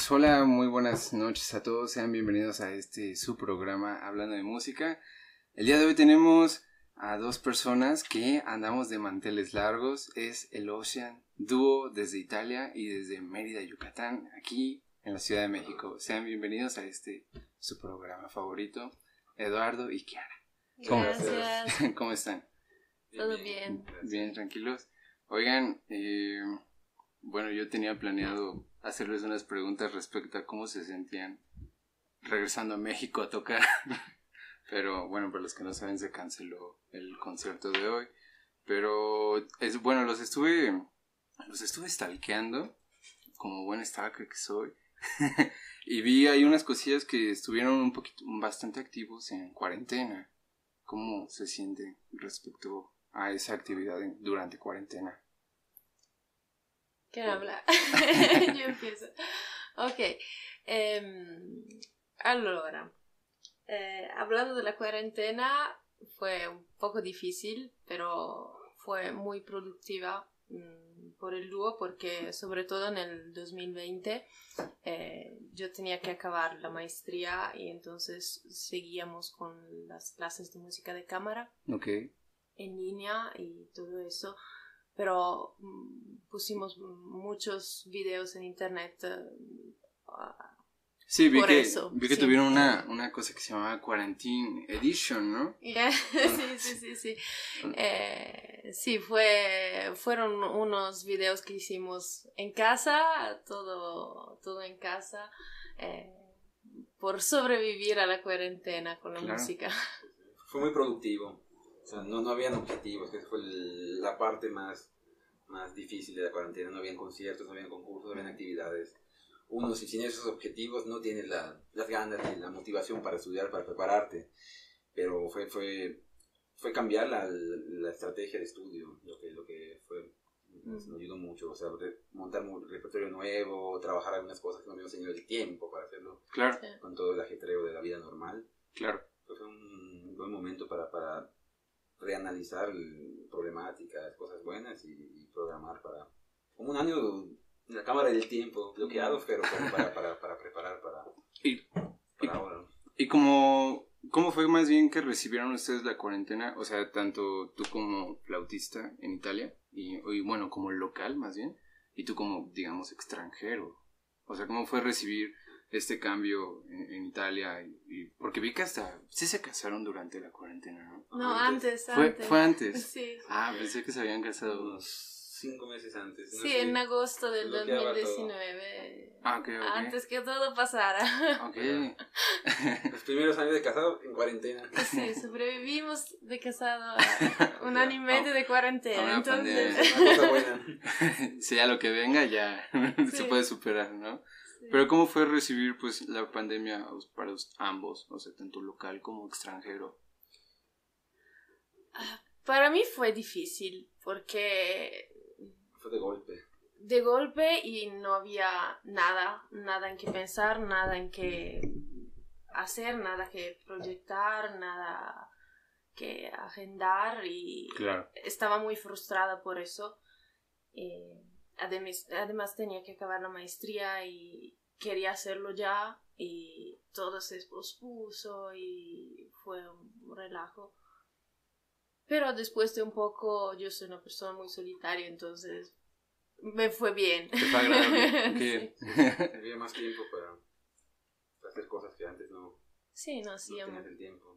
Pues hola, muy buenas noches a todos, sean bienvenidos a este su programa Hablando de Música. El día de hoy tenemos a dos personas que andamos de manteles largos, es el Ocean, dúo desde Italia y desde Mérida, Yucatán, aquí en la Ciudad de México. Sean bienvenidos a este su programa favorito, Eduardo y Kiara. ¿Cómo, Gracias. ¿Cómo están? Todo bien. Bien, tranquilos. Oigan, eh, bueno, yo tenía planeado hacerles unas preguntas respecto a cómo se sentían regresando a México a tocar. Pero bueno, para los que no saben, se canceló el concierto de hoy. Pero es bueno, los estuve los estuve stalkeando como buen stalker que soy. y vi ahí unas cosillas que estuvieron un poquito bastante activos en cuarentena. ¿Cómo se siente respecto a esa actividad durante cuarentena? ¿Quién habla? Yo empiezo. Ok. allora, eh, hablando de la cuarentena, fue un poco difícil, pero fue muy productiva mm, por el dúo porque sobre todo en el 2020 eh, yo tenía que acabar la maestría y entonces seguíamos con las clases de música de cámara. Ok. en línea y todo eso, pero mm, pusimos muchos videos en internet. eh, Sí, vi Por que, eso, vi que sí. tuvieron una, una cosa que se llamaba Quarantine Edition, ¿no? sí, sí, sí, sí. Eh, sí, fue, fueron unos videos que hicimos en casa, todo, todo en casa, eh, por sobrevivir a la cuarentena con la Claro. música. Fue muy productivo. O sea, no, no habían objetivos, que esa fue el- la parte más, más difícil de la cuarentena. No habían conciertos, no habían concursos, no habían actividades. Uno, si sin esos objetivos, no tienes la- las ganas ni la motivación para estudiar, para prepararte. Pero fue, fue, fue cambiar la, la estrategia de estudio, lo que, lo que fue, nos, nos ayudó mucho. O sea, re- montar un repertorio nuevo, trabajar algunas cosas que no habíamos tenido el tiempo para hacerlo Claro, con todo el ajetreo de la vida normal claro. pues fue un buen momento para, para reanalizar problemáticas, cosas buenas y, y programar para como un año en la cámara del tiempo bloqueado, pero para, para, para preparar para, Y, para ahora. y como, ¿cómo fue más bien que recibieron ustedes la cuarentena? O sea, tanto tú como flautista en Italia, y, y bueno, como local más bien, y tú como, digamos, extranjero. O sea, ¿cómo fue recibir este cambio en, en Italia? Y, y- porque vi que hasta sí se casaron durante la cuarentena, ¿no? No, antes, Fue, antes. fue antes. Sí. Ah, pensé que se habían casado. Unos cinco meses antes. no Sí, sé. en agosto del bloqueaba todo. 2019. Ah, ok, ok. Antes que todo pasara. Ok. Los primeros años de casado en cuarentena. Sí, sobrevivimos de casado a un año y medio de A cuarentena. una Entonces. Una cosa buena. si ya lo que venga ya se Sí. puede superar, ¿no? Sí. Pero ¿cómo fue recibir pues la pandemia para ambos, o sea, tanto local como extranjero? para mí fue difícil porque Fue de golpe. de golpe y no había nada, nada en que pensar, nada en que hacer, nada que proyectar, nada que agendar y Claro. estaba muy frustrada por eso. Eh, además, además tenía que acabar la maestría y quería hacerlo ya y todo se pospuso y fue un relajo. Pero después de un poco, yo soy una persona muy solitaria, entonces me fue bien. Te fue agradable. Había más tiempo para, hacer cosas que antes no, Sí, no no hacíamos. tenías el tiempo.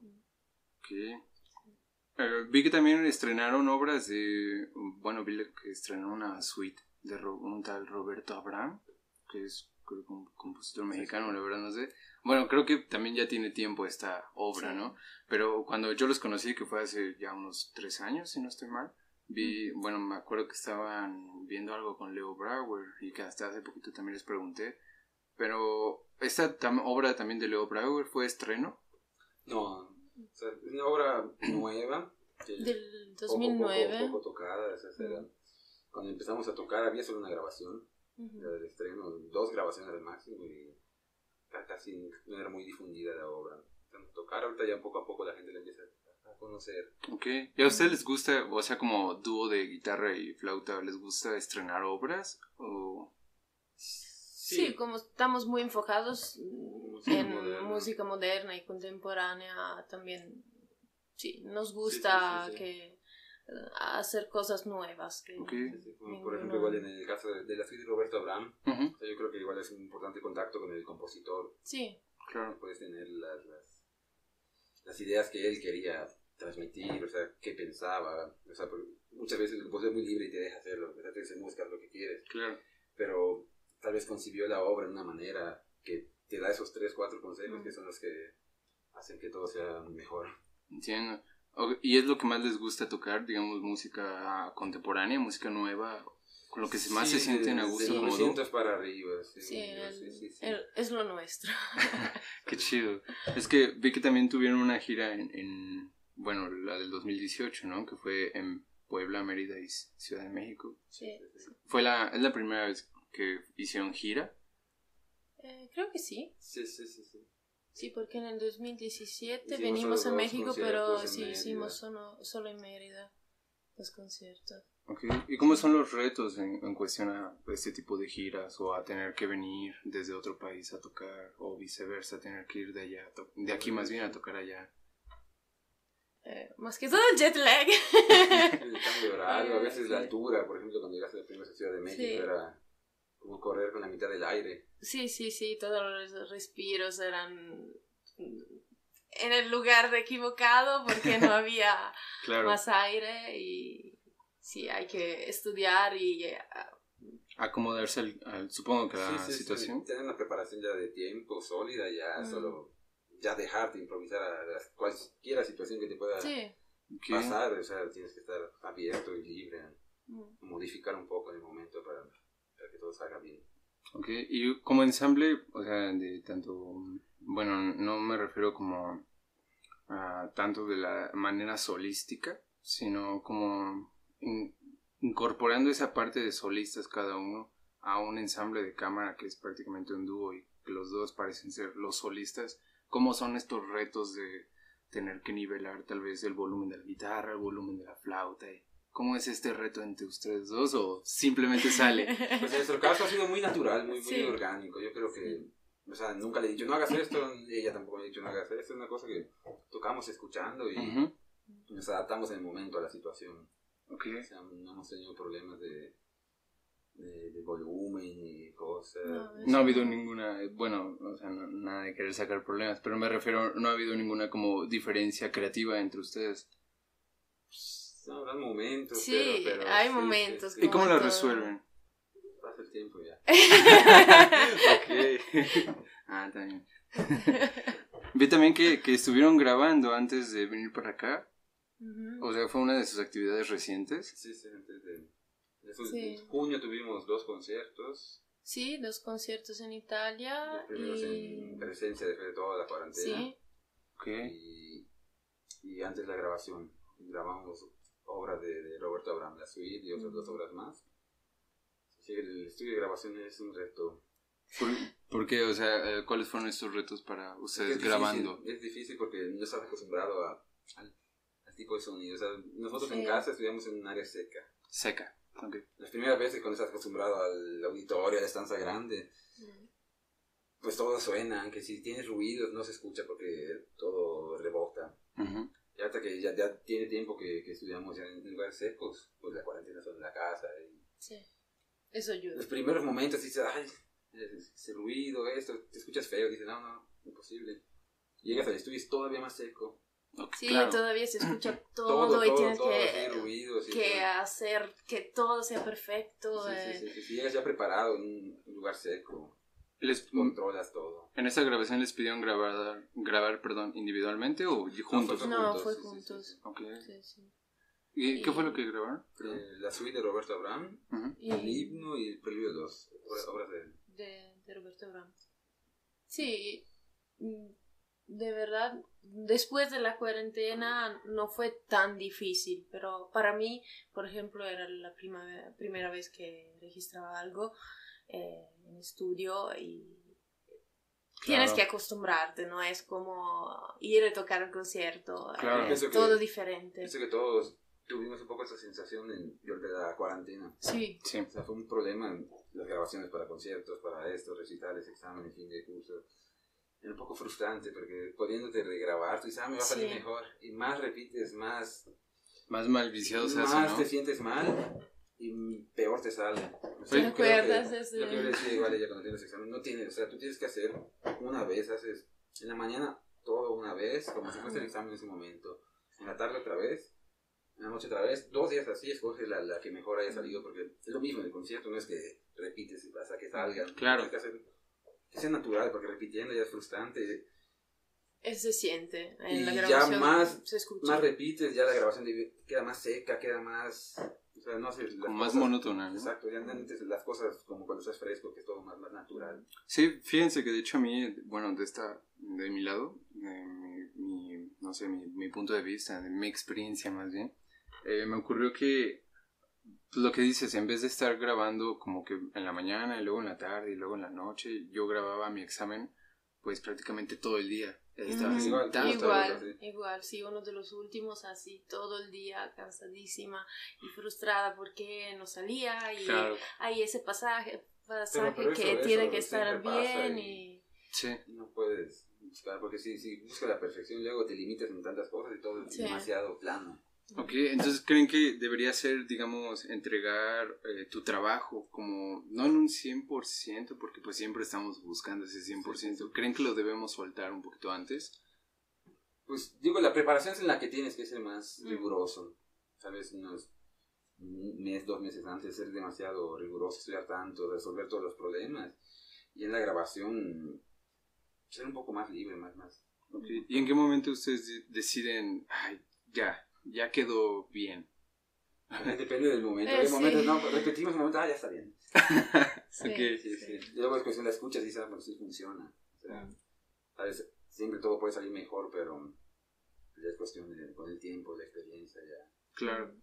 Ok. Eh, vi que también estrenaron obras de, bueno, vi que estrenaron una suite de un tal Roberto Abraham, que es creo que un compositor mexicano, la verdad no sé. Bueno, creo que también ya tiene tiempo esta obra, Sí. ¿no? Pero cuando yo los conocí, que fue hace ya unos tres años, si no estoy mal, vi, bueno, me acuerdo que estaban viendo algo con Leo Brauer y que hasta hace poquito también les pregunté. Pero esta tam- obra también de Leo Brauer fue estreno. No, o sea, es una obra nueva. que Del poco, 2009. Poco, poco tocada. era- cuando empezamos a tocar había solo una grabación. Del estreno, dos grabaciones al máximo y ca- casi no era muy difundida la obra. A tocar, ahorita ya poco a poco la gente la empieza a conocer. Ok. ¿Y a ustedes les gusta, o sea, como dúo de guitarra y flauta, les gusta estrenar obras? ¿O Sí, como estamos muy enfocados Música en moderna. música moderna y contemporánea, también sí, nos gusta Sí, sí, sí, sí. que hacer cosas nuevas. Que, Ok. Sí, sí, como por ejemplo, igual en el caso de, de la suite de Roberto Abraham, Ujú, o sea, yo creo que igual es un importante contacto con el compositor. Sí, claro. Puedes tener las, las, las ideas que él quería transmitir, o sea, qué pensaba. O sea, muchas veces el compositor es muy libre y te deja hacerlo. Te dice, buscas lo que quieres. Claro. Pero tal vez concibió la obra de una manera que te da esos tres, cuatro consejos que son los que hacen que todo sea mejor. Entiendo. ¿Y es lo que más les gusta tocar, digamos, música contemporánea, música nueva, con lo que más Sí, se sienten a gusto De? 900 para arriba, sí. sí, el- sí, sí, sí. el- es lo nuestro. Qué chido. Es que vi que también tuvieron una gira en, en, bueno, la del 2018, ¿no? Que fue en Puebla, Mérida y Ciudad de México. Sí. Fue la, es la primera vez que hicieron gira. Eh, creo que sí. Sí, sí, sí, sí. Sí, porque en el 2017 Hicimos venimos a México, pero sí hicimos solo, solo en Mérida los conciertos. Ok. ¿Y cómo son los retos en, en cuestión a este tipo de giras o a tener que venir desde otro país a tocar o viceversa, tener que ir de allá, de aquí más bien a tocar allá? Eh, más que todo el jet lag. El cambio de horario, a veces la altura, por ejemplo, cuando llegaste a la primera Ciudad de México, Sí. era como correr con la mitad del aire. Sí, sí, sí, todos los respiros eran en el lugar equivocado porque no había Claro. más aire y sí, hay que estudiar y eh, Acomodarse al, al- supongo que a la Sí, sí, sí. situación. Tener una preparación ya de tiempo sólida, ya Mm. solo, ya dejarte improvisar a las- cualquiera situación que te pueda pasar, o sea, tienes que estar abierto y libre, Mm. modificar un poco en el momento para que todo salga bien. Ok, y como ensamble, o sea, de tanto, bueno, no me refiero como a tanto de la manera solística, sino como in- incorporando esa parte de solistas cada uno a un ensamble de cámara que es prácticamente un dúo y que los dos parecen ser los solistas. ¿Cómo son estos retos de tener que nivelar tal vez el volumen de la guitarra, el volumen de la flauta? y ¿Cómo es este reto entre ustedes dos o simplemente sale? Pues en nuestro caso ha sido muy natural, muy, muy Sí. orgánico. Yo creo que, o sea, nunca le he dicho no hagas esto, y ella tampoco me ha dicho no hagas esto. Es una cosa que tocamos escuchando y Ujú, nos adaptamos en el momento a la situación. ok. O sea, no hemos tenido problemas de, de, de volumen y cosas. No, No ha habido ninguna, eh, bueno, o sea, no- nada de querer sacar problemas, pero me refiero, no ha habido ninguna como diferencia creativa entre ustedes. No, habrá momentos, Sí, pero, pero hay sí, momentos sí, ¿Y cómo todo. resuelven? Pasa el tiempo ya. ok. ah, también. Vi también que, que estuvieron grabando antes de venir para acá, o sea, fue una de sus actividades recientes. Sí, sí, antes de... En junio tuvimos dos conciertos, Sí, dos conciertos en Italia los primeros y... en presencia después de toda la cuarentena. Sí, Ok. y, y antes la grabación. Grabamos obras de, de Roberto Abraham, la suite y otras Mm. dos obras más. Sí, el estudio de grabación es un reto. ¿Por, por qué? O sea, eh, ¿cuáles fueron estos retos para ustedes es difícil, grabando? Es difícil porque no estás acostumbrado a, al, al tipo de sonido. O sea, nosotros Sí. en casa estudiamos en un área seca. Seca. Ok. Las primeras veces cuando estás acostumbrado al auditorio, a la estancia grande, Mm. pues todo suena, aunque si tienes ruidos no se escucha porque todo rebota. Ujú. Y hasta que ya, ya tiene tiempo que, que estudiamos ya en lugares secos, pues la cuarentena son en la casa. Y sí. Eso ayuda. los primeros momentos dices, ay, ese ruido, esto, te escuchas feo, dices, no, no, imposible. Llegas al estudio y es todavía más seco. Sí, claro. todavía se escucha todo, Todo, y todo, tienes todo, que, así, ruidos y que hacer que todo sea perfecto. Sí, eh, sí, sí, sí, Si llegas ya preparado en un lugar seco, Les, controlas todo. ¿En esa grabación les pidieron grabar, grabar perdón, individualmente o juntos? fue No, juntos, fue juntos. sí, sí. Ok. Sí, sí. ¿Y qué fue lo que grabaron? Eh, la suite de Roberto Abraham, el Y himno y el preludio 2, obras de él. de, de Roberto Abraham. Sí, mm, de verdad, después de la cuarentena no fue tan difícil, pero para mí, por ejemplo, era la prima- primera vez que registraba algo eh, en estudio y tienes Claro. que acostumbrarte, no es como ir a tocar un concierto, Claro. es que- todo diferente. Pienso que todos tuvimos un poco esa sensación en, durante la cuarentena. Sí. Sí. O sea, fue un problema en las grabaciones para conciertos, para estos, recitales, exámenes, fin de curso. Era un poco frustrante porque pudiéndote regrabar, tú dices, ah, me va a salir Sí. mejor. Y más repites, más, Más mal viciado se hace, más ¿no? te sientes mal y peor te sale. O ¿Te yo creo acuerdas que ese? Lo que yo le decía igual ya cuando tienes examen, no tienes, o sea, tú tienes que hacer una vez, haces en la mañana todo una vez, como si fuese el examen en ese momento. En la tarde otra vez, en la noche otra vez, dos días así, escoges la, la que mejor haya salido, porque es lo mismo en el concierto, no es que repites hasta que salga. Claro. Que hacer que sea natural, porque repitiendo ya es frustrante. Eso se siente. En Y la ya grabación más- se. Más repites, ya la grabación queda más seca, queda más... O sea, no haces las Como más monótona, ¿no? Exacto, ya antes las cosas como cuando estás fresco, que es todo más, más natural. Sí, fíjense que de hecho a mí, bueno, de esta, de mi lado, de mi, mi- no sé, mi, mi punto de vista, de mi experiencia más bien, eh, me ocurrió que pues, lo que dices, en vez de estar grabando como que en la mañana y luego en la tarde y luego en la noche, yo grababa mi examen pues prácticamente todo el día. Así, Igual, Igual, sí. igual, sí, uno de los últimos así todo el día cansadísima y frustrada porque no salía y Claro, hay ese pasaje, pasaje pero eso- que eso tiene que estar bien y- y... sí. No puedes buscar, porque si, si buscas la perfección, luego te limitas en tantas cosas y todo es Sí. demasiado plano. Ok, entonces creen que debería ser, digamos, entregar eh, tu trabajo como, no en un 100%, porque pues siempre estamos buscando ese 100%. ¿Creen que lo debemos soltar un poquito antes? Pues digo, la preparación es en la que tienes que ser más Mm. riguroso. Sabes, unos un mes, dos meses antes, ser demasiado riguroso, estudiar tanto, resolver todos los problemas. Y en la grabación, ser un poco más libre, más, más. Ok, ¿Y en qué momento ustedes de- deciden, ay, ya, ya quedó bien? Depende del momento. Eh, Hay sí. momentos, no, repetimos un momento, ah, ya está bien. Sí, Sí, sí. Luego es cuestión la escuchas y pues sí funciona. O sea, Mm. sabes, siempre todo puede salir mejor, pero ya es cuestión de, con el tiempo, la experiencia, ya. Claro.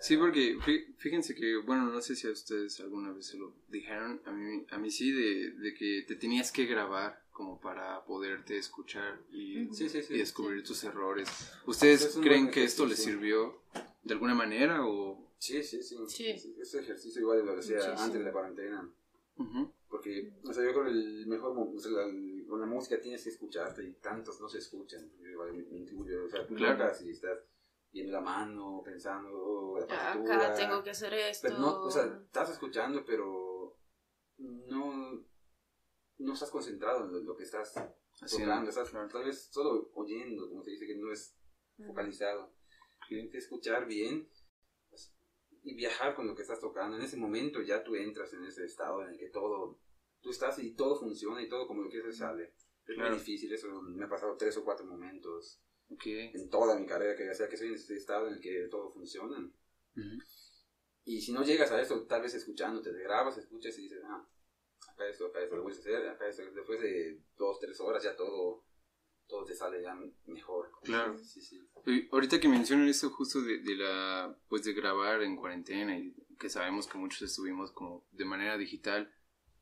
Sí, porque fí- fíjense que, bueno, no sé si a ustedes alguna vez se lo dijeron, a mí, a mí sí, de, de que te tenías que grabar como para poderte escuchar y. Sí, sí, sí. y descubrir tus errores. ¿Ustedes Es creen que esto les sirvió de alguna manera o...? Sí, sí, sí. Sí. Ese ejercicio igual lo hacía antes de la cuarentena. Ujú, Porque, o sea, yo creo que el mejor, o sea, la- con la música tienes que escucharte y tantos no se escuchan. Yo igual me, me incluyo, o sea, tú Claro. tocas y estás viendo la mano, pensando, oh, la Acá partitura. tengo que hacer esto. Pero no, o sea, estás escuchando, pero no estás concentrado en lo, que estás haciendo, estás tal vez solo oyendo, como se dice, que no es focalizado. Tienes que escuchar bien pues, y viajar con lo que estás tocando. En ese momento ya tú entras en ese estado en el que todo, tú estás y todo funciona y todo como lo quieres sale. Es Claro. muy difícil, eso me ha pasado tres o cuatro momentos Ok. en toda mi carrera, que ya sea que soy en ese estado en el que todo funciona. Y si no llegas a eso, tal vez escuchándote, te grabas, escuchas y dices, ah, acá esto, acá esto, lo vuelves a hacer, acá esto. Después de dos, tres horas ya todo, todo te sale ya mejor. Claro. Sí, sí. Y ahorita que mencionan esto justo de, de la, pues de grabar en cuarentena y que sabemos que muchos estuvimos como de manera digital,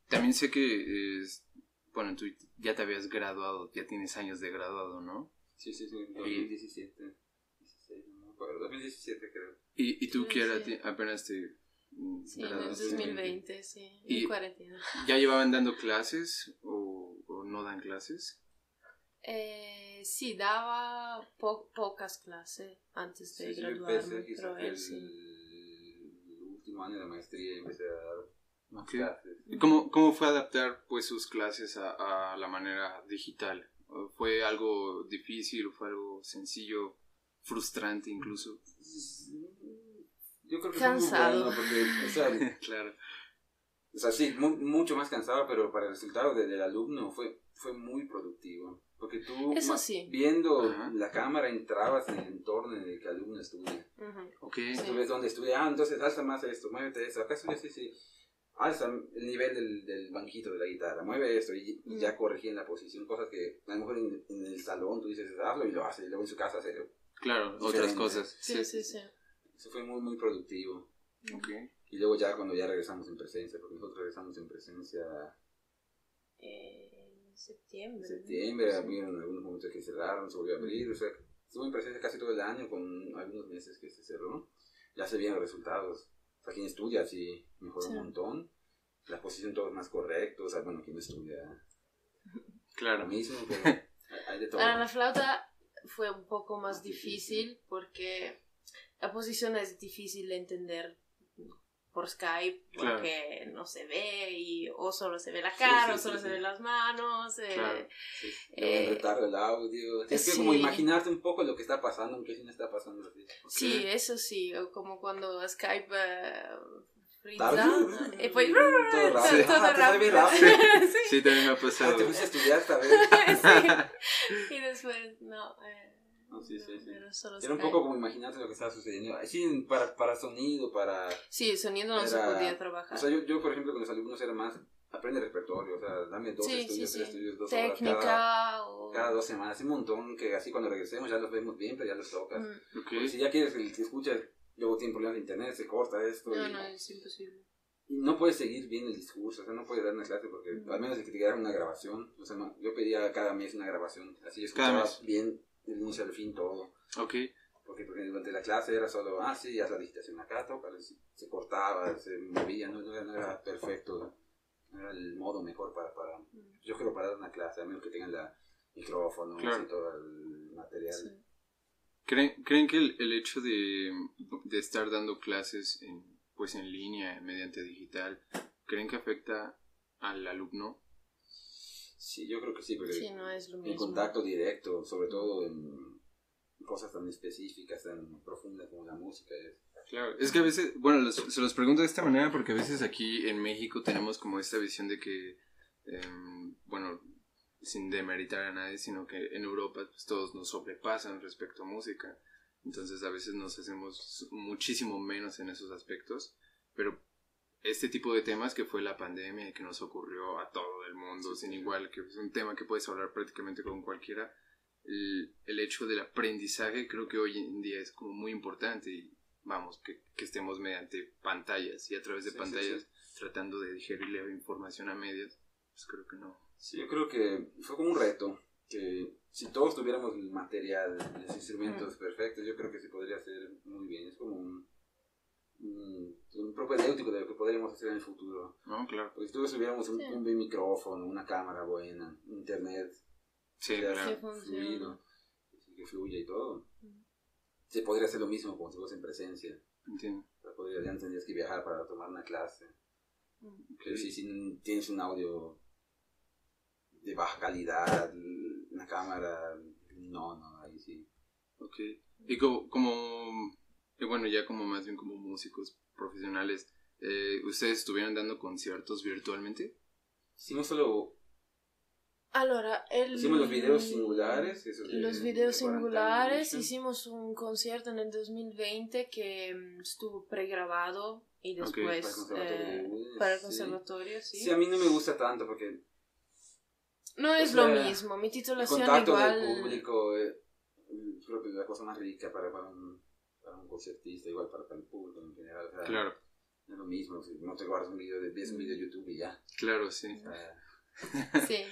también sé que, es, bueno, tú ya te habías graduado, ya tienes años de graduado, ¿no? Sí, sí, sí, 2017. 16, no me acuerdo, 2017 creo. Y, y tú Sí, que era, sí. ti- apenas te Sí, en el graduaste. 2020, sí. Y- En cuarentena. ¿Ya llevaban dando clases o, o no dan clases? Eh, sí, daba po- pocas clases antes de Sí, yo graduarme, quizás pero él el, sí. el último año de maestría empecé a dar clases. ¿Y cómo, cómo fue adaptar pues sus clases a, a la manera digital? ¿Fue algo difícil? ¿Fue algo sencillo? ¿Frustrante incluso? Yo creo que Cansado. fue muy bueno porque, o sea, claro. O sea, sí, mu- mucho más cansado, pero para el resultado de- del alumno fue, fue muy productivo. Porque tú, Eso sí. viendo Ajá. la cámara, entrabas en el entorno en el que el alumno estudia. Ujú. Ok. Sí. Tú ves dónde estudia, ah, entonces alza más esto, muévete esto, acá estudia, sí, sí. Alza el nivel del, del banquito de la guitarra, mueve esto y, y ya corregí en la posición. Cosas que a lo mejor en, en el salón tú dices, hazlo y lo hace, y luego en su casa hace. Claro, otras Diferente. cosas. Sí, sí, sí. Eso fue muy, muy productivo. Ok. Y luego ya cuando ya regresamos en presencia, porque nosotros regresamos en presencia Eh, en septiembre. En septiembre, había algunos momentos que cerraron, se volvió a abrir, o sea, estuvo en presencia casi todo el año, con algunos meses que se cerró. Ya se los resultados. O sea, quien estudia sí mejoró Sí. un montón. La posición todo es más correcto. O sea, bueno, quien no estudia lo Claro. mismo, pero hay- hay de todo. Para la flauta fue un poco más difícil porque la posición es difícil de entender por Skype Claro. porque no se ve y o solo se ve la cara sí, o sí, solo sí. se ven las manos. eh, Claro. Sí, Eh, el audio. Tienes que como imaginarte un poco lo que está pasando, aunque sí no está pasando así. Sí, eso sí, o como cuando Skype eh, frita Tarde. y pues Todo todo, rápido. todo Ah, rápido. rápido. Sí. Sí, también me ha Ah, pasado. te fuiste a estudiar esta vez. sí. Y después, no. Eh, No, sí, sí, sí. Era, solo Era un poco como imaginarte lo que estaba sucediendo. Sí, para, para sonido, para... Sí, el sonido no se Era- podía trabajar. O sea, yo, yo, por ejemplo, con los alumnos era más... Aprende repertorio, o sea, dame dos sí, estudios, sí, tres estudios, dos horas Técnica cada, o... cada dos semanas. Un montón que así cuando regresemos ya los vemos bien, pero ya los tocas. Mm. Ok. Porque si ya quieres que escuches, luego tiene problemas de internet, se corta esto. No, y, no, es imposible. y no puedes seguir bien el discurso, o sea, no puedes dar una clase porque Mm. al menos de que te quedara una grabación. O sea, no, yo pedía cada mes una grabación, así yo Cada escuchaba mes. bien del inicio al fin todo. Ok. Porque, porque durante la clase era solo, ah, sí, haz la digitación acá, toca, se, se cortaba, se movía, no, no era, no era perfecto, no era el modo mejor para, para, yo creo para dar una clase, a menos que tengan la micrófono Claro. y todo el material. Sí. ¿Creen, ¿Creen que el, el hecho de, de estar dando clases en, pues en línea, mediante digital, ¿creen que afecta al alumno? Sí, yo creo que sí, porque Sí, no es lo en mismo. contacto directo, sobre todo en cosas tan específicas, tan profundas como la música es. Claro, es que a veces, bueno, los- se los pregunto de esta manera porque a veces aquí en México tenemos como esta visión de que, em, bueno, sin demeritar a nadie, sino que en Europa pues, todos nos sobrepasan respecto a música. Entonces a veces nos hacemos muchísimo menos en esos aspectos, pero este tipo de temas que fue la pandemia y que nos ocurrió a todo el mundo, sin igual, que es un tema que puedes hablar prácticamente con cualquiera, el, el hecho del aprendizaje creo que hoy en día es como muy importante y vamos, que, que estemos mediante pantallas y a través de Sí, sí, pantallas tratando de digerir la información a medias, pues creo que no. Sí, yo creo que fue como un reto, que si todos tuviéramos el material, los instrumentos perfectos, yo creo que se podría hacer muy bien. Es como un, un, un propedéutico de lo que podríamos hacer en el futuro. No, claro. Porque si tuviéramos un, Sí. un buen micrófono, una cámara buena, internet Sí, que claro. Fluido, que fluya y todo, Mm. se podría hacer lo mismo como si fuese en presencia. Entiendo. O sea, podría, ya no tendrías que viajar para tomar una clase. Mm. Pero si, si tienes un audio de baja calidad, una cámara, no, no, ahí sí. Ok. Y como, como y bueno, ya como más bien como músicos profesionales, eh, ¿ustedes estuvieron dando conciertos virtualmente? Hicimos solo, Allora, el... hicimos los videos singulares. esos de- Los de videos 40 singulares, hicimos un concierto en el 2020 que mm, estuvo pregrabado y Ok, para el después eh, para el conservatorio, sí. Sí, a mí no me gusta tanto porque No es lo mismo, mi el titulación contacto igual... del público eh, creo que es la cosa más rica para, para, un, para un concertista, igual para, para el público en general. o sea, Claro, es lo mismo, si no te guardas un video, de, ves un video de YouTube y ya. claro, sí. O sea, Sí,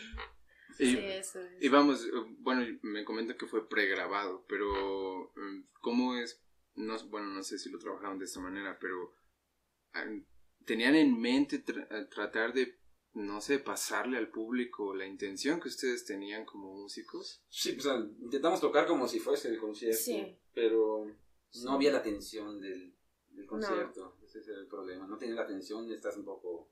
Y, sí, eso es. y vamos, eh, bueno, me comentan que fue pregrabado, pero mm, ¿cómo es? No, bueno, no sé si lo trabajaron de esta manera, pero ah, ¿tenían en mente tra- eh, tratar de, no sé, pasarle al público la intención que ustedes tenían como músicos? sí, pues, o sea, intentamos tocar como si fuese el concierto, Sí. pero Sí. no había la tensión del, del concierto. Ese es el problema. No tienes la tensión, estás un poco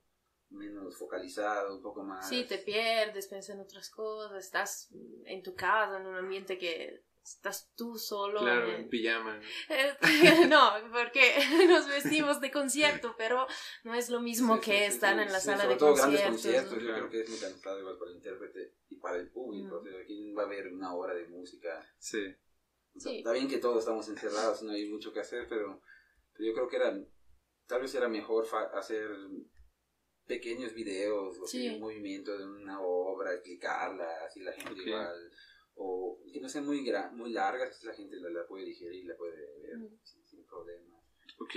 menos focalizado, un poco más. Sí, te pierdes, piensas en otras cosas, estás en tu casa, en un ambiente que estás tú solo. Claro, en- en pijama. ¿no? Eh, no, porque nos vestimos de concierto, pero no es lo mismo Sí, que sí, estar sí, en la sí, sala sobre de todo grandes conciertos. conciertos, ¿no? yo creo que es muy cansado igual para el intérprete y para el público. Mm. O sea, aquí va a haber una hora de música. Sí, Sí. Está bien que todos estamos encerrados, no hay mucho que hacer, pero, pero yo creo que era, tal vez era mejor fa- hacer pequeños videos o Sí. un movimiento de una obra, explicarla, así la gente igual, o que no sean muy, muy largas, así la gente la, la puede digerir, la puede ver Mm. sin, sin problema. ok.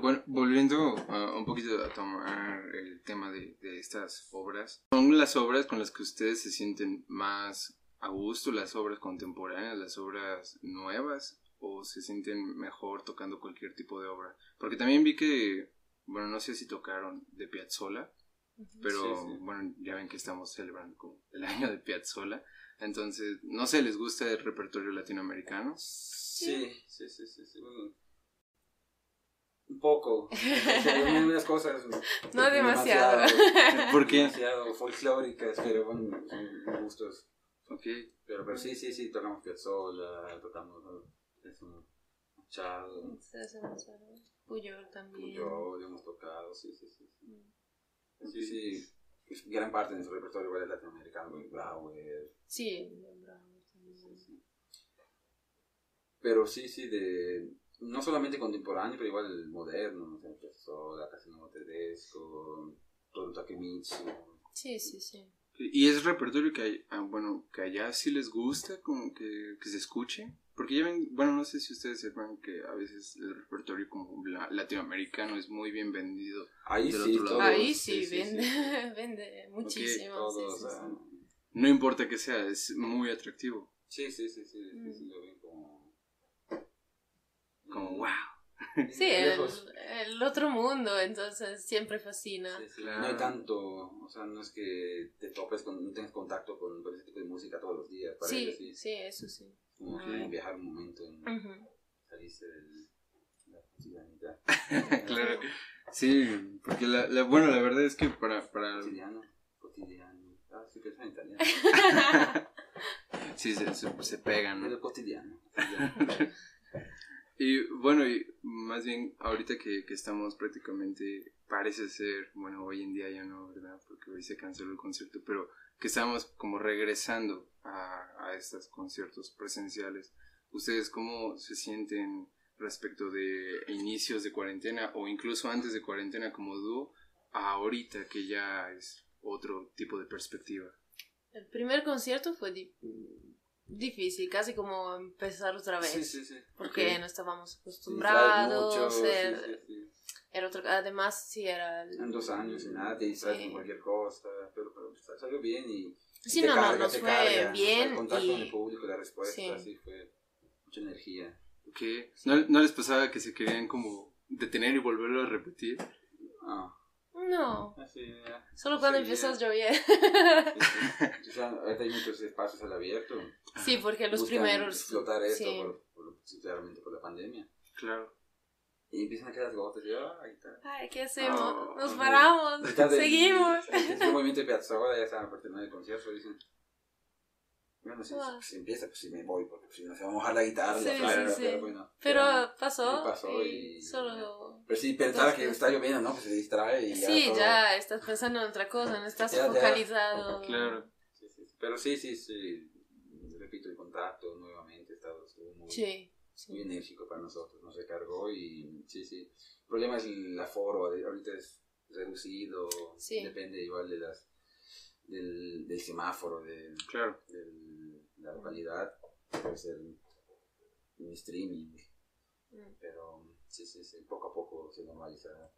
Bueno, volviendo un poquito a tomar el tema de, de estas obras, ¿son las obras con las que ustedes se sienten más a gusto las obras contemporáneas, las obras nuevas, o se sienten mejor tocando cualquier tipo de obra. Porque también vi que, bueno, no sé si tocaron de Piazzolla, pero Sí, sí. bueno, ya ven que estamos celebrando como el año de Piazzolla. Entonces, no sé, ¿les gusta el repertorio latinoamericano? Sí, sí, sí, sí, sí, bueno, un poco. Unas cosas. No demasiado. ¿Por qué? Demasiado folclóricas, pero bueno, son gustos. Ok. Pero, pero sí, sí, sí, tocamos Piazzolla, tocamos eso, Machado, Puyol también. Puyol, hemos tocado, sí, sí, sí. sí. Mm. Sí, sí, gran parte de nuestro repertorio es latinoamericano, Brauer, Sí, bravo también. sí, sí. Pero sí, sí, de no solamente contemporáneo, pero igual moderno, no sé, Piazzolla, Casino Tedesco, todo Takemitsu. Sí, sí, sí. ¿Y es repertorio que, hay, ah, bueno, que allá sí les gusta, como que, que se escuche? Porque ya ven, bueno, no sé si ustedes sepan que a veces el repertorio como la- latinoamericano es muy bien vendido. Ahí Del sí, otro lado. todos, Ahí sí, vende, sí. vende muchísimo. Todos, sí, sí, sí. No importa que sea, es muy atractivo. sí, sí, sí, sí, sí, Mm. sí, lo ven como... Como, Mm. wow. Sí, el, el otro mundo, entonces siempre fascina. Sí, sí. Claro. No hay tanto, o sea, no es que te topes con, no tengas contacto con, con ese tipo de música todos los días. Para Sí, ellos sí, sí, eso sí. como que viajar un momento en Ujú. salirse de la cotidianidad. claro. Sí, porque la, la- bueno, la verdad es que para, para Cotidiano, cotidiano. Ah, sí, que es en italiano. sí se, se, se pegan, ¿no? Pero cotidiano. cotidiano. Y bueno, y más bien ahorita que, que estamos prácticamente, parece ser, bueno, hoy en día ya no, ¿verdad? Porque hoy se canceló el concierto, pero que estamos como regresando a, a estos conciertos presenciales. ¿Ustedes cómo se sienten respecto de inicios de cuarentena o incluso antes de cuarentena como dúo ahorita que ya es otro tipo de perspectiva? El primer concierto fue difícil, casi como empezar otra vez. Sí, sí, sí. Porque Ok. no estábamos acostumbrados. mucho, sí, era, sí, sí. era otro, además, sí, era. el- En dos años y nada, te distraes Sí. con cualquier cosa, pero, pero sa- salió bien y... Sí, te no, no, carga, nos te fue carga, o sea, bien El contacto con el y. público, la respuesta, Sí. fue mucha energía. ¿Qué? ¿No, ¿No les pasaba que se querían como detener y volverlo a repetir? Ah, No, así, ya. solo cuando Sí, empezó a llover. Sí, sí. Ahorita hay muchos espacios al abierto. sí, porque los Buscan primeros. explotar esto sí. por, por, sí, claramente por la pandemia. Claro. Y empiezan a quedar las gotas y ah, ahí está. Ay, ¿qué hacemos? Oh, Nos ok. paramos, del- seguimos. El movimiento de Piazzolla ya estaban por terminar el concierto. Dicen, bueno, si, Ah. si empieza, pues si me voy, porque si no se va a mojar la guitarra, Sí, la sí, sí. pero bueno. Pero Pero- pasó. Sí, pasó y y- Solo. Pero si pensara Dos que veces. está lloviendo, ¿no? Pues se distrae y ya. Sí, todo- ya estás pensando en otra cosa, no estás Ya, ya. focalizado. Claro. Sí, sí, sí. Pero sí, sí, sí. Repito, el contacto nuevamente estaba estuvo muy, Sí, muy sí. enérgico para nosotros. Nos recargó y sí, sí. El problema es el aforo. Ahorita es reducido. Sí. Depende igual de las del, del semáforo, de, Claro. del- de la localidad. Puede ser un streaming. Mm. Pero sí, sí, sí. Poco a poco se normalizará.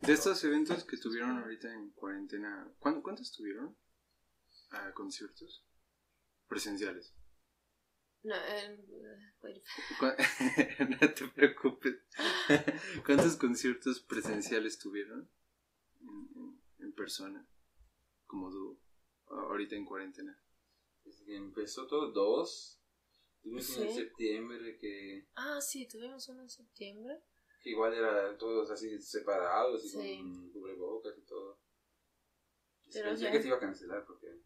De estos eventos que tuvieron ahorita en cuarentena, ¿cuán- ¿cuántos tuvieron? Ah, conciertos presenciales. No, eh, wait. ¿Cu- no te preocupes. ¿Cuántos conciertos presenciales tuvieron en, en- en persona? Como dúo, ahorita en cuarentena. Desde que empezó todo, dos. Tuvimos uno en Sí. septiembre que, Ah, sí, tuvimos uno en septiembre. Que igual era todos así separados y Sí. con cubrebocas y todo. Pero Pensé ya- que se iba a cancelar porque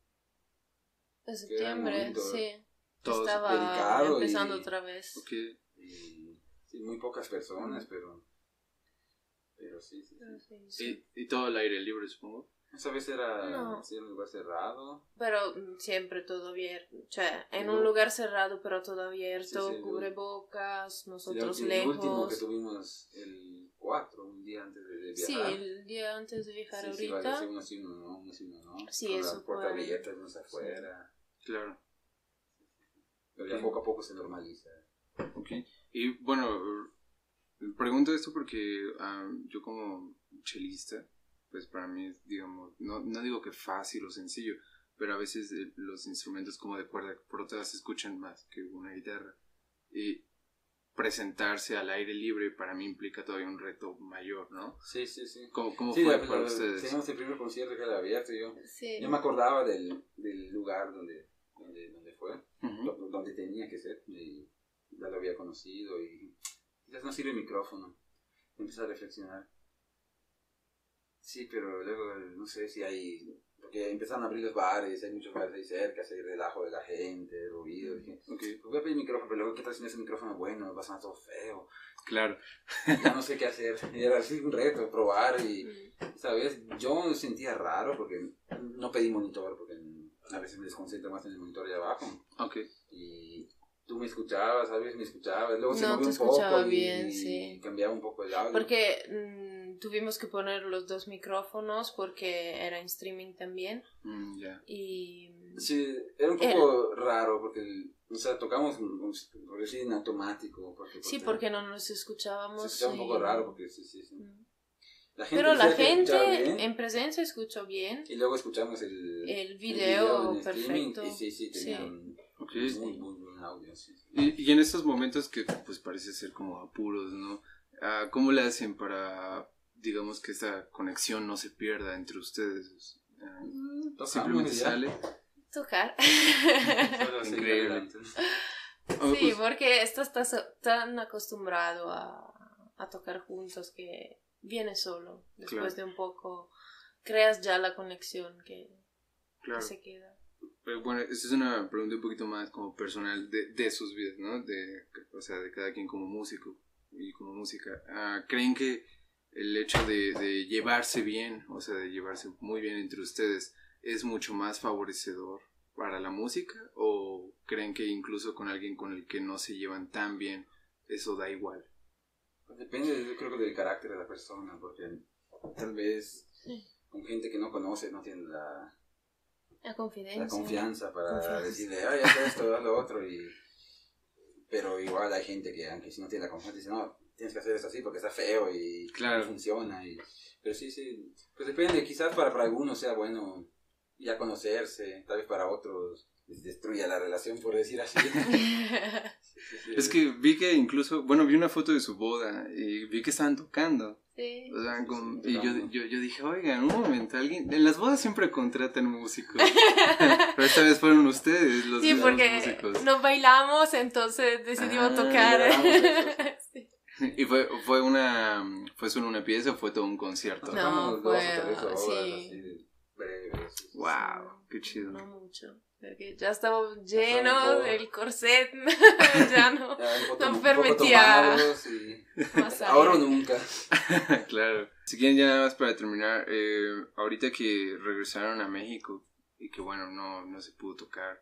En septiembre, sí. Todos Estaba y- empezando otra vez. Ok, y, sí, muy pocas personas, pero pero sí, sí, Pero, sí. sí, sí. Y, y todo al aire libre, supongo. Esa vez era No. sí, un lugar cerrado. Pero mm, siempre todo abierto. O sea, en No. un lugar cerrado, pero todo abierto, Sí, sí, cubrebocas, nosotros el, el último lejos. que tuvimos el 4, un día antes de, de Sí, viajar. el día antes de viajar ahorita. vale, sí, uno sí, uno no, uno sí, uno no. Sí, Con eso la puerta fue- abierta, unos afuera. Claro. Pero ya poco a poco se normaliza. Ok. Y bueno, pregunto esto porque ah, yo como chelista, pues para mí es, digamos, no, no digo que fácil o sencillo, pero a veces eh, los instrumentos como de cuerda por otras se escuchan más que una guitarra. Y presentarse al aire libre para mí implica todavía un reto mayor, ¿no? Sí, sí, sí. ¿Cómo, cómo Sí, fue la- para la- ustedes? Teníamos el primer concierto que era abierto. Yo, Sí. yo me acordaba del, del lugar donde, donde, donde fue, Ujú. do- donde tenía que ser. Y ya lo había conocido y quizás no sirve el micrófono. Empecé a reflexionar. Sí, pero luego no sé si hay... Porque empezaron a abrir los bares, hay muchos bares ahí cerca, hay relajo de la gente, ruido. Dije, Ok, pues voy a pedir micrófono, pero luego, ¿qué tal si no es un micrófono bueno? Va a sonar todo feo. claro. Ya no sé qué hacer. Y era así un reto, probar y... ¿Sabes? Yo me sentía raro porque no pedí monitor, porque a veces me desconcentro más en el monitor de abajo. Ok, Y tú me escuchabas, a veces me escuchabas, luego se No, movía te un poco bien, y sí. cambiaba un poco el audio. Porque tuvimos que poner los dos micrófonos porque era en streaming también. Mm, ya. Y Sí, era un poco raro porque, el- o sea, tocamos, por decir, en automático. Porque, sí, porque no nos escuchábamos. Se escuchaba un poco y- raro porque sí, sí, sí. Mm. La gente Pero la gente en presencia escuchó bien. Y luego escuchamos el, El video en streaming, perfecto. Y sí, sí, tenía Sí. un Ok. muy, muy buen audio. Sí, sí. Y, y en estos momentos que pues parece ser como apuros, ¿no? Ah, ¿Cómo le hacen para, digamos, que esa conexión no se pierda entre ustedes? Ah, Tocamos simplemente ya. sale. Tocar. Increíble. Oh, sí, pues, porque estás tan acostumbrado a, a tocar juntos que viene solo. Después Claro. de un poco creas ya la conexión que, se queda. Pero bueno, esta es una pregunta un poquito más como personal de, de sus vidas, ¿no? De, o sea, de cada quien como músico y como música. Ah, ¿Creen que el hecho de, de llevarse bien, o sea, de llevarse muy bien entre ustedes, es mucho más favorecedor para la música? ¿O creen que incluso con alguien con el que no se llevan tan bien, eso da igual? Depende, yo creo que del carácter de la persona, porque tal vez con gente que no conoce no tiene la, La confidencia. la confianza para Confianza. decirle, ay, haz esto, haz lo otro. Y... Pero igual hay gente que, aunque si no tiene la confianza, dice, no, tienes que hacer esto así porque está feo y Claro. no funciona. Y... Pero sí, sí, pues depende, quizás para, para algunos sea bueno ya conocerse, tal vez para otros les destruya la relación, por decir así. Sí, sí, sí. Es que vi que incluso, bueno, vi una foto de su boda y vi que estaban tocando. sí. O sea, con- sí, y yo, yo, yo dije, oigan, un momento, alguien, en las bodas siempre contratan músicos, pero esta vez fueron ustedes los, Sí, los porque músicos. no bailamos, entonces decidimos Ah, tocar. ¿Y fue, fue una, fue solo una pieza o fue todo un concierto? No, Tocamos dos o fue- tres horas sí. así, breves. Wow, qué chido. No mucho. Porque ya estaba lleno el corset. ya no. Ya, No permitía. y- Más Ahora o nunca. claro. Si quieren ya nada más para terminar, eh, ahorita que regresaron a México y que bueno, no, no se pudo tocar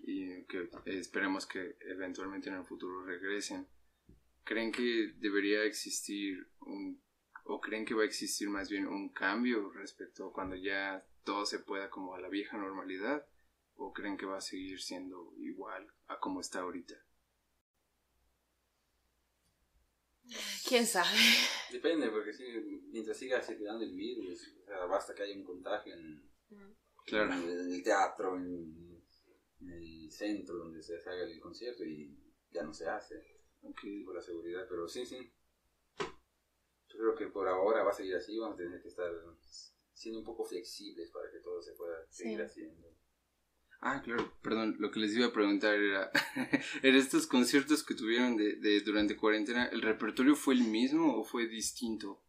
y que esperemos que eventualmente en el futuro regresen, ¿creen que debería existir un, o creen que va a existir más bien un cambio respecto a cuando ya todo se pueda como a la vieja normalidad? ¿O creen que va a seguir siendo igual a como está ahorita? ¿Quién sabe? Depende, porque sí, mientras siga circulando el virus, o sea, basta que haya un contagio en, Claro. en el teatro, en, en el centro donde se haga el concierto y ya no se hace Ok. por la seguridad, pero sí, sí. Yo creo que por ahora va a seguir así, vamos a tener que estar siendo un poco flexibles para que todo se pueda seguir Sí. haciendo. Ah, claro, perdón, lo que les iba a preguntar era, en estos conciertos que tuvieron de, de durante cuarentena, ¿el repertorio fue el mismo o fue distinto?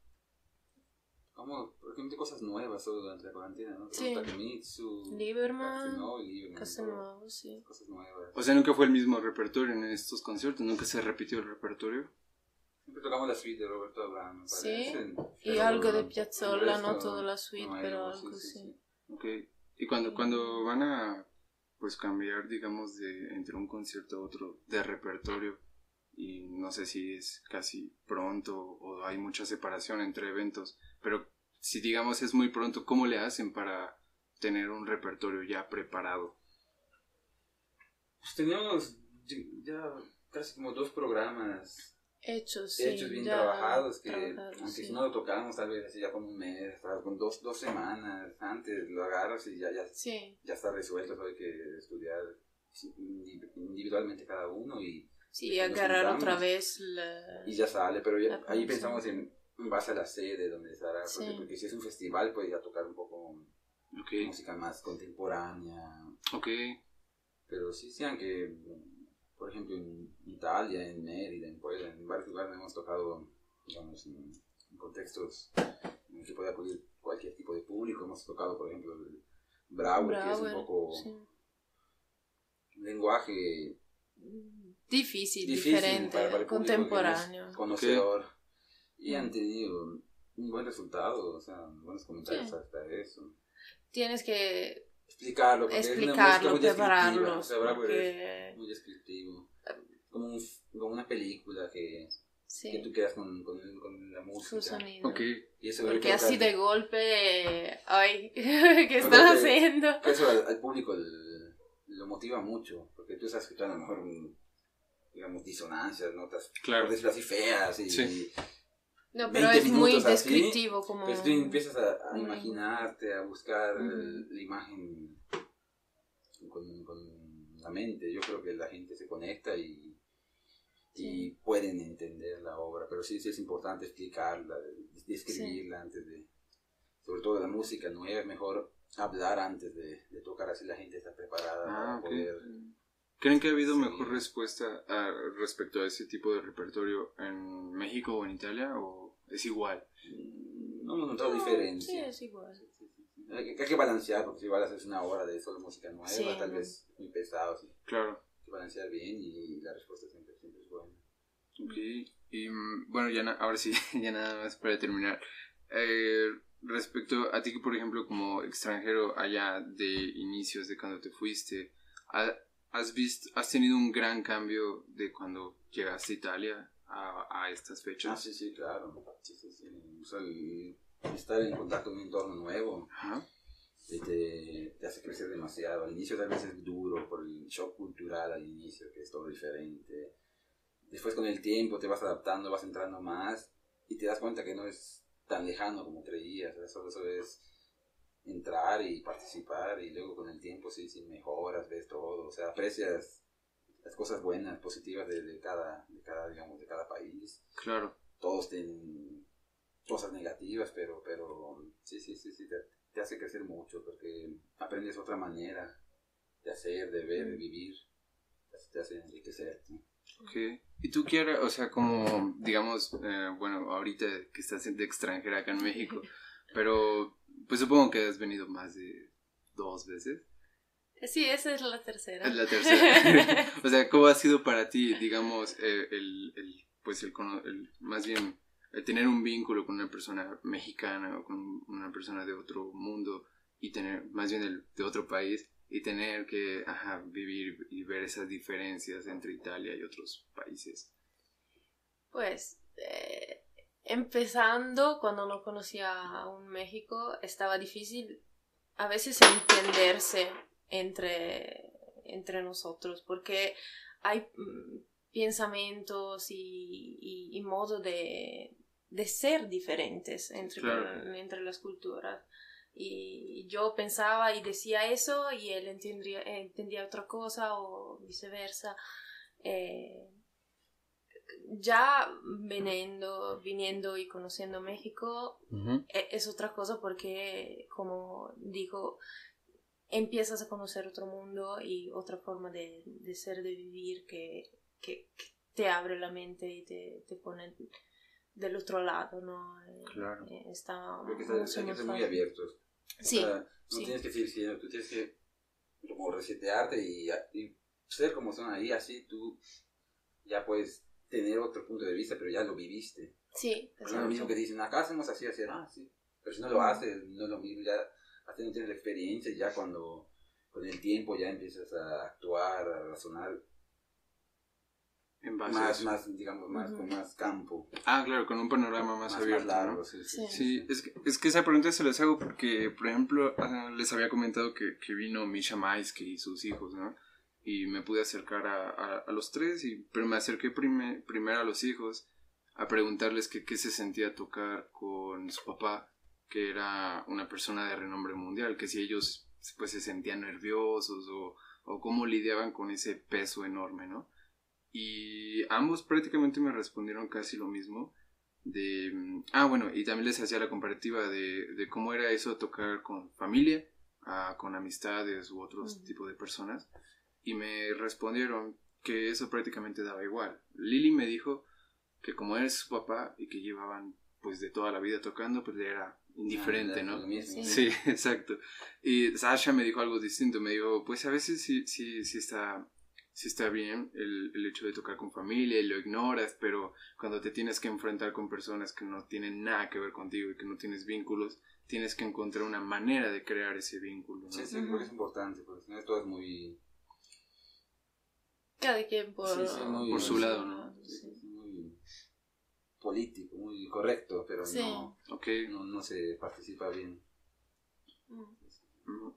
Como, por ejemplo, cosas nuevas solo durante la cuarentena, ¿no? Sí. Takemitsu, Lieberman, Lieberman, Casa Nuevo, sí. Cosas nuevas. O sea, nunca fue el mismo repertorio en estos conciertos, nunca se repitió el repertorio. Siempre tocamos la suite de Roberto Abraham, me Sí, parece. Y algo de Piazzolla, no toda la suite, nuevo, pero algo sí, sí. sí. Ok, y cuando, cuando van a, pues, cambiar, digamos, de entre un concierto a otro de repertorio, y no sé si es casi pronto o hay mucha separación entre eventos, pero si, digamos, es muy pronto, ¿cómo le hacen para tener un repertorio ya preparado? Pues teníamos ya casi como dos programas hechos, sí, hechos bien trabajados que aunque sí. si no lo tocamos tal vez así ya con un mes, con dos, dos semanas antes lo agarras y ya, ya, Sí, ya está resuelto, solo hay que estudiar indi- individualmente cada uno y, sí, Nos agarrar juntamos otra vez la... y ya sale, pero ya- ahí pensamos en, en base a la sede donde estará, porque, Sí. porque si es un festival ya tocar un poco música más contemporánea, ok. pero sí sean que, por ejemplo, en Italia, en Mérida, en Puebla, en varios lugares hemos tocado, digamos, en, en contextos en los que puede acudir cualquier tipo de público. Hemos tocado, por ejemplo, el Brauer, que es un poco sí. un lenguaje Difícil, difícil diferente, para, para el contemporáneo. conocedor. Y han tenido un buen resultado, o sea, buenos comentarios Sí. hasta eso. Tienes que Explicarlo, porque es una música explicarlo, muy descriptiva. O sea, Brauer es porque... muy descriptivo. Como, un- como una película que, que Sí, tú quedas con, con, con la su música. sonido. Ok, Y eso Porque que así al- de golpe, ay, ¿qué Porque- haciendo? Eso al, al público el- lo motiva mucho, porque tú estás escuchando a lo mejor, un- digamos, disonancias, notas, Claro. por decirlo así, feas, y, Sí. No, pero 20 es muy así, descriptivo como... pues tú empiezas a, a imaginarte, a buscar la imagen con, con la mente. Yo creo que la gente se conecta y, y pueden entender la obra, pero sí, sí es importante explicarla, describirla antes de, sobre todo la música nueva, es mejor hablar antes de, de tocar, así la gente está preparada Ah, para poder... ¿creen que ha habido Sí. mejor respuesta a- respecto a ese tipo de repertorio en México o en Italia o es igual? Mm, No hemos notado No, diferencia. Sí, es igual. Hay, que, hay que balancear, porque si igual haces una hora de solo música nueva, Sí, tal no. vez muy pesado, sí. Claro. hay que balancear bien y la respuesta siempre, siempre es buena. Ok, y mm, bueno, ya na- ahora sí, ya nada más para terminar. Eh, respecto a ti, que por ejemplo, como extranjero allá de inicios de cuando te fuiste, ha- ¿has visto, has tenido un gran cambio de cuando llegaste a Italia a, a estas Ah, fechas? sí, sí, claro. Sí, sí, sí. O sea, el estar en contacto con un entorno nuevo Ajá. te, te hace crecer demasiado. Al inicio tal vez es duro por el shock cultural al inicio, que es todo diferente. Después con el tiempo te vas adaptando, vas entrando más y te das cuenta que no es tan lejano como creías. o sea, Solo, solo es entrar y participar y luego con el tiempo sí, sí mejoras, ves todo. O sea, aprecias las cosas buenas, positivas de, de cada, de cada, digamos, de cada país Claro. todos tienen cosas negativas, pero, pero sí, sí, sí, sí, te, te hace crecer mucho porque aprendes otra manera de hacer, de ver, de vivir, te hace- te hace enriquecerte. Ok. ¿Y tú quieres, o sea, como, digamos, eh, bueno, ahorita que estás de extranjera acá en México, pero pues supongo que has venido más de dos veces? Sí, esa es la tercera. Es la tercera. o sea, ¿cómo ha sido para ti, digamos, eh, el, el, pues el, el- más bien, el tener un vínculo con una persona mexicana o con una persona de otro mundo y tener, más bien el- de otro país y tener que, ajá, vivir y ver esas diferencias entre Italia y otros países? Pues, eh, empezando, cuando no conocía aún México, estaba difícil a veces entenderse entre, entre nosotros, porque hay mm, pensamientos y, y, y modo de, de ser diferentes entre, Claro. entre las culturas. Y yo pensaba y decía eso y él entendía, entendía otra cosa o viceversa. Eh, ya viniendo, viniendo y conociendo México e- es otra cosa porque, como digo, empiezas a conocer otro mundo y otra forma de, de ser, de vivir que, que, que te abre la mente y te, te pone del otro lado, ¿no? Eh, Claro. eh, Está Creo que está- hay que ser muy abiertos. O Sí, sea, no sí. tienes que seguir siendo, tú tienes que como resetearte y, y ser como son ahí, así tú ya puedes tener otro punto de vista, pero ya lo viviste. Sí, No es lo mismo que dicen, acá hacemos así, así, ah, sí. Pero si no lo haces, no es lo mismo, ya hasta no tienes la experiencia, ya cuando con el tiempo ya empiezas a actuar, a razonar En base más, más, digamos, más, con más campo, Ah, claro, con un panorama más, más, abierto. más largo. ¿no? Sí, sí, Sí. Sí, es que, es que esa pregunta se las hago porque, por ejemplo, ah, les había comentado que, que vino Misha Maisky y sus hijos, ¿no? Y me pude acercar a, a, a los tres, y, pero me acerqué prime- primero a los hijos a preguntarles que qué se sentía tocar con su papá, que era una persona de renombre mundial, que si ellos pues se sentían nerviosos o, o cómo lidiaban con ese peso enorme, ¿no? Y ambos prácticamente me respondieron casi lo mismo. De, ah, bueno, y también les hacía la comparativa de, de cómo era eso tocar con familia, ah, con amistades u otros tipos de personas. Y me respondieron que eso prácticamente daba igual. Lily me dijo que como es su papá y que llevaban pues de toda la vida tocando, pues le era indiferente, ¿no? Sí. Sí, exacto. Y Sasha me dijo algo distinto, me dijo, pues a veces sí, sí, sí está, sí está bien el, el hecho de tocar con familia y lo ignoras, pero cuando te tienes que enfrentar con personas que no tienen nada que ver contigo y que no tienes vínculos, tienes que encontrar una manera de crear ese vínculo, ¿no? Sí, sí, porque es importante, porque si no todo es muy... Cada quien por, Sí, sí, muy- Por su lado, ¿no? Sí. Político, muy correcto, pero Sí. no, no, no se participa bien. Mm.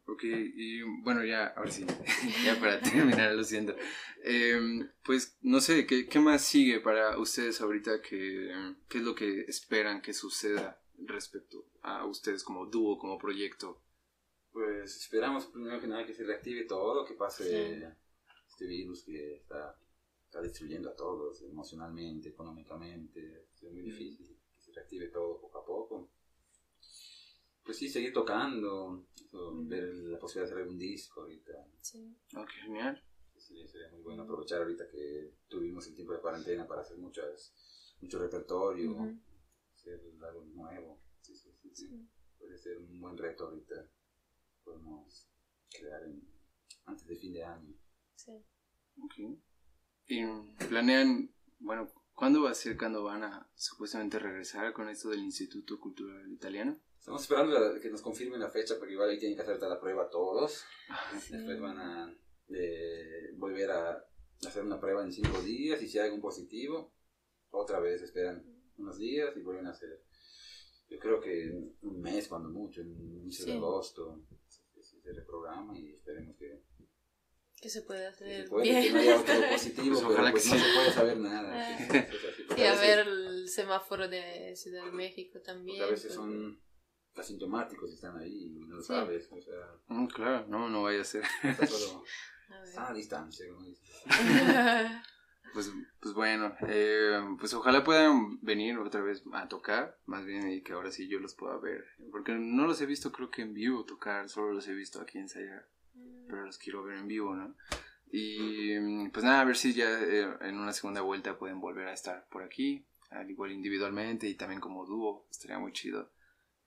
Ok, y bueno, ya, ahora sí, ya para terminar, lo siento. Em, pues no sé, ¿qué, ¿qué más sigue para ustedes ahorita? ¿Qué, ¿Qué es lo que esperan que suceda respecto a ustedes como dúo, como proyecto? Pues esperamos primero que nada que se reactive todo, que pase Sí. este virus que está, está destruyendo a todos emocionalmente, económicamente. Es muy difícil que se reactive todo poco a poco. Pues sí, seguir tocando, eso, ver la posibilidad de hacer algún disco ahorita. Sí. Ok, genial. Sí, sería muy bueno aprovechar ahorita que tuvimos el tiempo de cuarentena para hacer muchas, mucho repertorio, hacer algo nuevo. Sí, sí, sí, sí. Sí. Puede ser un buen reto ahorita. Podemos crear en- antes de fin de año. Sí. Ok. ¿Y planean, bueno, cuándo va a ser cuando van a supuestamente regresar con esto del Instituto Cultural Italiano? Estamos esperando a que nos confirmen la fecha porque igual ahí tienen que hacer toda la prueba todos. Sí. Después van a eh, volver a hacer una prueba en cinco días y si hay algún positivo, otra vez esperan unos días y vuelven a hacer. Yo creo que un mes, cuando mucho, en el inicio de Sí. agosto, se, se- se reprograma y esperemos que, Que se puede que hacer se pueda, bien. que no haya otro positivo, Pues pero pues que no sí. se puede saber nada. Ah. Sí, porque Y a veces- ver el semáforo de Ciudad de México también. Porque a veces son asintomáticos y están ahí y no lo Sí. sabes. O sea, Mm, claro, no, no vaya a ser. está solo A a distancia. Pues, pues bueno, eh, pues ojalá puedan venir otra vez a tocar, más bien, y que ahora sí yo los pueda ver. Porque no los he visto creo que en vivo tocar, solo los he visto aquí ensayar, pero los quiero ver en vivo, ¿no? Y mm, pues nada, a ver si ya eh, en una segunda vuelta pueden volver a estar por aquí, al igual individualmente y también como dúo, estaría muy chido.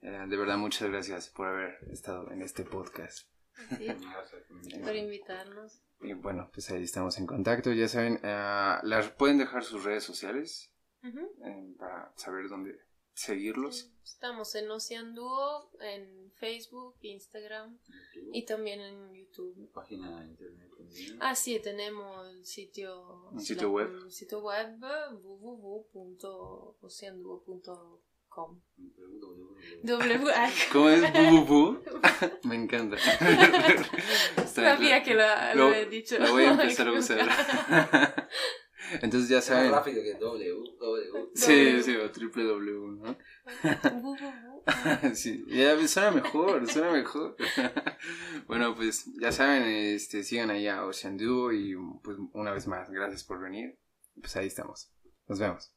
Eh, de verdad, muchas gracias por haber estado en este podcast. Sí, por invitarnos. Y bueno, pues ahí estamos en contacto, ya saben, eh, las pueden dejar sus redes sociales Ujú. eh, para saber dónde seguirlos. Estamos en Ocean Duo, en Facebook, Instagram y también en YouTube. Página de internet también. Ah, sí, tenemos el sitio, Un sitio web. un sitio web www.oceanduo.com. ¿Cómo es? Bu. Me encanta. sabía que lo, lo, lo he dicho. lo voy a empezar a usar. Entonces ya Es más saben. rápido que W, W. Sí, sí, o triple W, ¿no? Sí, ya suena mejor, suena mejor. Bueno, pues ya saben, este, sigan ahí a Ocean Duo y pues una vez más, gracias por venir. Pues ahí estamos. Nos vemos.